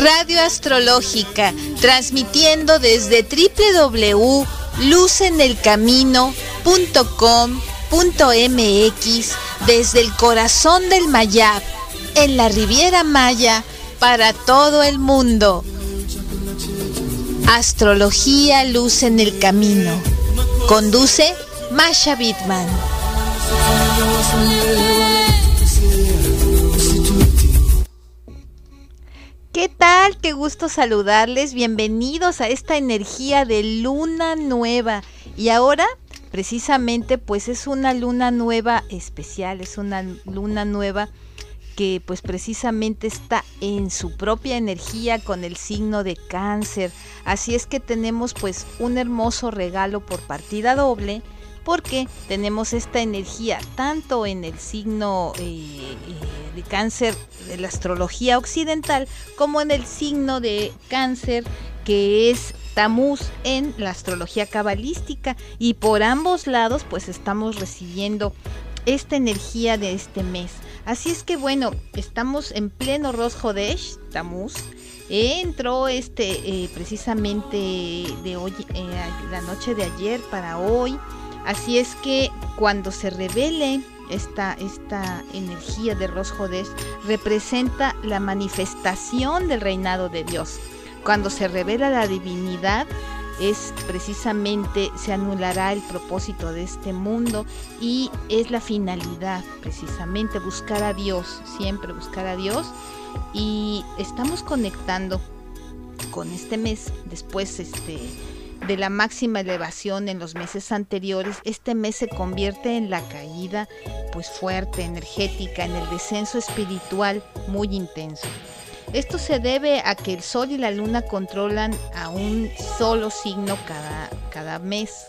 Radio Astrológica, transmitiendo desde www.lucenelcamino.com.mx desde el corazón del Mayab, en la Riviera Maya, para todo el mundo. Astrología Luz en el Camino. Conduce Masha Bitman. Qué gusto saludarles. Bienvenidos a esta energía de luna nueva. Y ahora, precisamente, pues es una luna nueva especial, es una luna nueva que pues precisamente está en su propia energía con el signo de cáncer. Así es que tenemos pues un hermoso regalo por partida doble porque tenemos esta energía tanto en el signo eh, eh, de cáncer de la astrología occidental como en el signo de cáncer que es Tamuz en la astrología cabalística y por ambos lados pues estamos recibiendo esta energía de este mes. Así es que bueno, estamos en pleno Rosh Hodesh, Tamuz. entró este eh, precisamente de hoy, la noche de ayer para hoy. Así es que cuando se revele esta, esta energía de Rosh representa la manifestación del reinado de Dios. Cuando se revela la divinidad, es precisamente, se anulará el propósito de este mundo y es la finalidad, precisamente, buscar a Dios, siempre buscar a Dios. Y estamos conectando con este mes, después este de la máxima elevación en los meses anteriores, este mes se convierte en la caída pues fuerte, energética, en el descenso espiritual muy intenso. Esto se debe a que el Sol y la Luna controlan a un solo signo cada, cada mes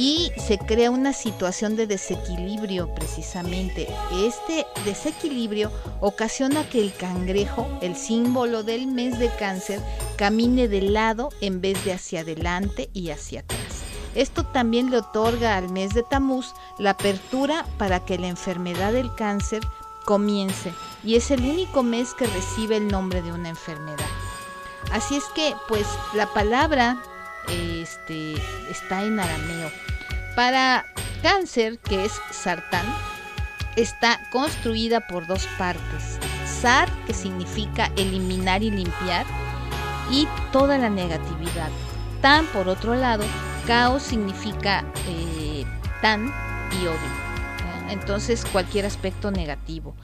y se crea una situación de desequilibrio precisamente. Este desequilibrio ocasiona que el cangrejo, el símbolo del mes de cáncer, camine de lado en vez de hacia adelante y hacia atrás. Esto también le otorga al mes de Tamuz la apertura para que la enfermedad del cáncer comience y es el único mes que recibe el nombre de una enfermedad. Así es que pues la palabra este, está en arameo. Para cáncer, que es sartán, está construida por dos partes. Sar, que significa eliminar y limpiar, y toda la negatividad. Tan, por otro lado, caos significa eh, tan y odio. Entonces, cualquier aspecto negativo.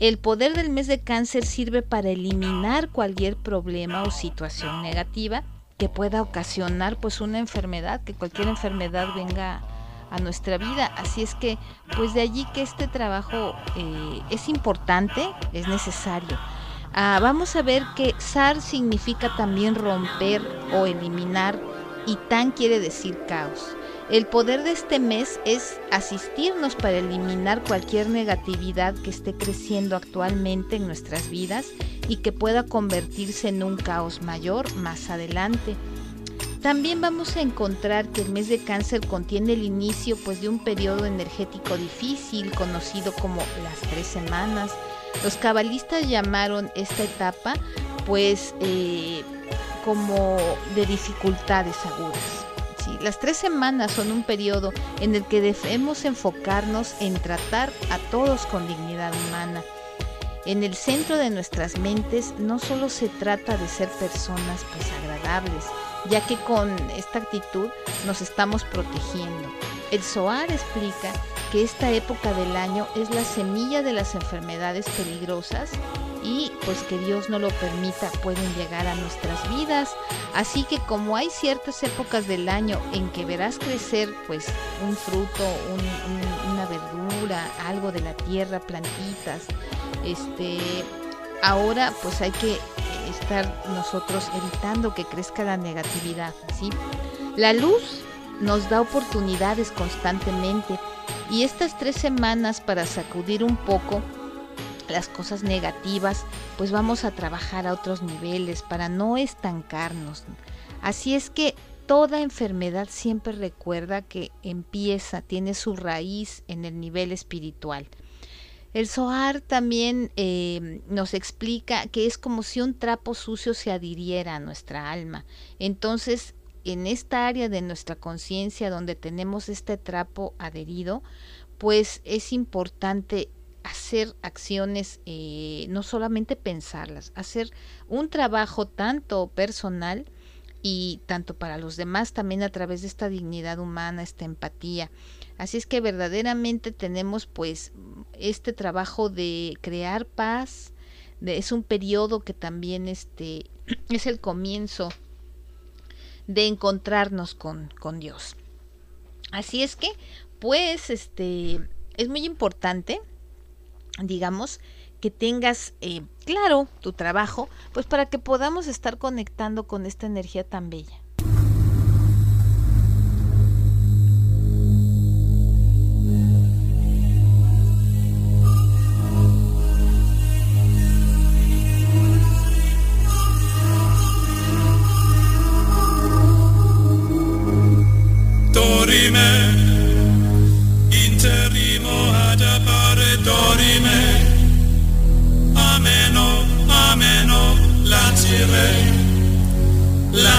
El poder del mes de cáncer sirve para eliminar cualquier problema o situación negativa que pueda ocasionar pues una enfermedad, que cualquier enfermedad venga a nuestra vida. Así es que pues de allí que este trabajo eh, es importante, es necesario. Ah, vamos a ver que SAR significa también romper o eliminar y TAN quiere decir caos. El poder de este mes es asistirnos para eliminar cualquier negatividad que esté creciendo actualmente en nuestras vidas y que pueda convertirse en un caos mayor más adelante. También vamos a encontrar que el mes de cáncer contiene el inicio pues, de un periodo energético difícil conocido como las tres semanas. Los cabalistas llamaron esta etapa pues eh, como de dificultades agudas. Las tres semanas son un periodo en el que debemos enfocarnos en tratar a todos con dignidad humana. En el centro de nuestras mentes no solo se trata de ser personas pues agradables, ya que con esta actitud nos estamos protegiendo. El SOAR explica que esta época del año es la semilla de las enfermedades peligrosas y pues que Dios no lo permita pueden llegar a nuestras vidas. Así que como hay ciertas épocas del año en que verás crecer pues un fruto, una verdura, algo de la tierra, plantitas, este, ahora pues hay que estar nosotros evitando que crezca la negatividad, ¿sí? La luz nos da oportunidades constantemente y estas tres semanas para sacudir un poco las cosas negativas, pues vamos a trabajar a otros niveles para no estancarnos. Así es que toda enfermedad siempre recuerda que empieza, tiene su raíz en el nivel espiritual. El Zohar también eh, nos explica que es como si un trapo sucio se adhiriera a nuestra alma. Entonces, en esta área de nuestra conciencia donde tenemos este trapo adherido, pues es importante hacer acciones, eh, no solamente pensarlas, hacer un trabajo tanto personal y tanto para los demás también a través de esta dignidad humana, esta empatía. Así es que verdaderamente tenemos pues este trabajo de crear paz, es un periodo que también este, es el comienzo de encontrarnos con, con Dios. Así es que pues este es muy importante digamos, que tengas eh, claro tu trabajo, pues para que podamos estar conectando con esta energía tan bella.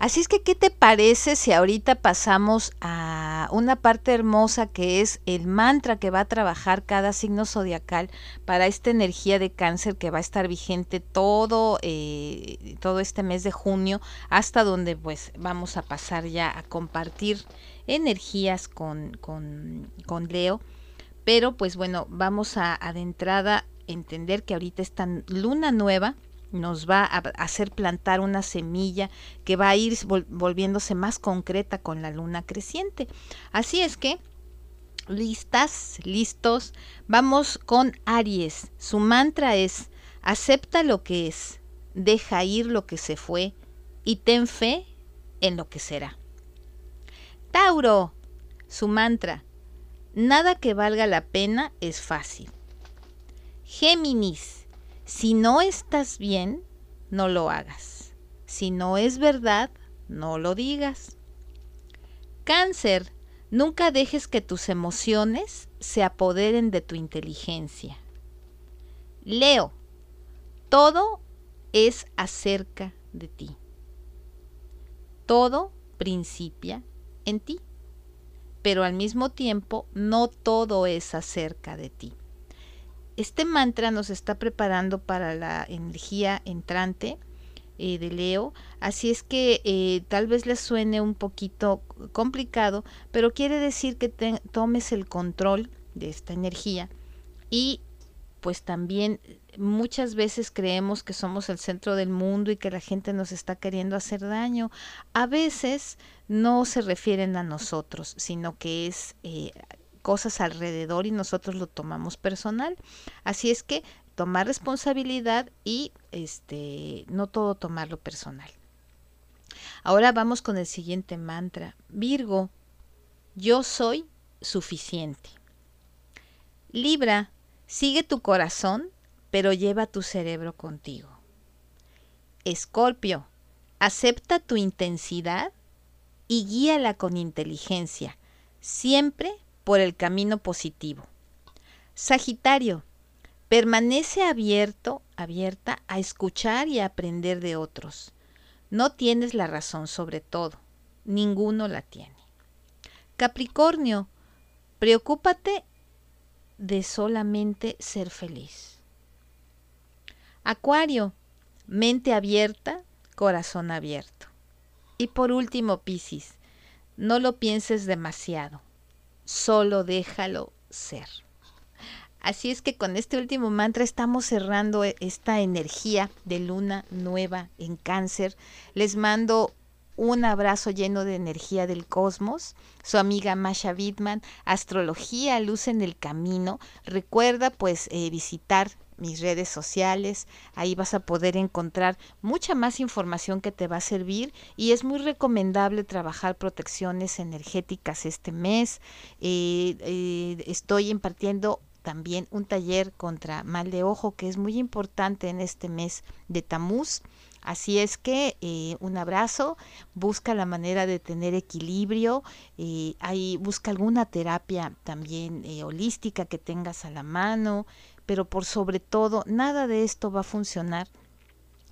así es que, ¿qué te parece si ahorita pasamos a una parte hermosa que es el mantra que va a trabajar cada signo zodiacal para esta energía de cáncer que va a estar vigente todo, eh, todo este mes de junio hasta donde pues vamos a pasar ya a compartir energías con, con, con Leo. Pero pues bueno, vamos a, a de entrada entender que ahorita esta luna nueva nos va a hacer plantar una semilla que va a ir volviéndose más concreta con la luna creciente. Así es que, listas, listos, vamos con Aries. Su mantra es, acepta lo que es, deja ir lo que se fue y ten fe en lo que será. Tauro, su mantra, nada que valga la pena es fácil. Géminis, si no estás bien, no lo hagas. Si no es verdad, no lo digas. Cáncer, nunca dejes que tus emociones se apoderen de tu inteligencia. Leo, todo es acerca de ti. Todo principia en ti, pero al mismo tiempo no todo es acerca de ti. Este mantra nos está preparando para la energía entrante eh, de Leo, así es que eh, tal vez les suene un poquito complicado, pero quiere decir que tomes el control de esta energía y pues también muchas veces creemos que somos el centro del mundo y que la gente nos está queriendo hacer daño. A veces no se refieren a nosotros, sino que es eh, cosas alrededor y nosotros lo tomamos personal. Así es que tomar responsabilidad y este no todo tomarlo personal. Ahora vamos con el siguiente mantra. Virgo, yo soy suficiente. Libra, sigue tu corazón, pero lleva tu cerebro contigo. Escorpio, acepta tu intensidad y guíala con inteligencia, siempre por el camino positivo. Sagitario, permanece abierto, abierta a escuchar y aprender de otros. No tienes la razón sobre todo, ninguno la tiene. Capricornio, preocúpate de solamente ser feliz. Acuario, mente abierta, corazón abierto. Y por último, Piscis, no lo pienses demasiado solo déjalo ser. Así es que con este último mantra estamos cerrando e, esta energía de luna nueva en cáncer. Les mando un abrazo lleno de energía del cosmos. Su amiga Masha Wittman, Astrología, Luz en el Camino. Recuerda pues eh, visitar mis redes sociales. Ahí vas a poder encontrar mucha más información que te va a servir y es muy recomendable trabajar protecciones energéticas este mes. Eh, eh, estoy impartiendo también un taller contra mal de ojo que es muy importante en este mes de Tamuz. Así es que eh, un abrazo, busca la manera de tener equilibrio, eh, ahí busca alguna terapia también holística que tengas a la mano, pero por sobre todo nada de esto va a funcionar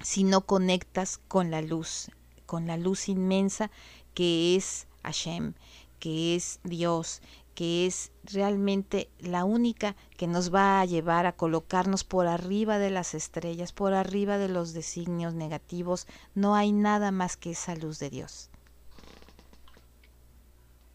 si no conectas con la luz, con la luz inmensa que es Hashem, que es Dios, que es realmente la única que nos va a llevar a colocarnos por arriba de las estrellas, por arriba de los designios negativos. No hay nada más que esa luz de Dios.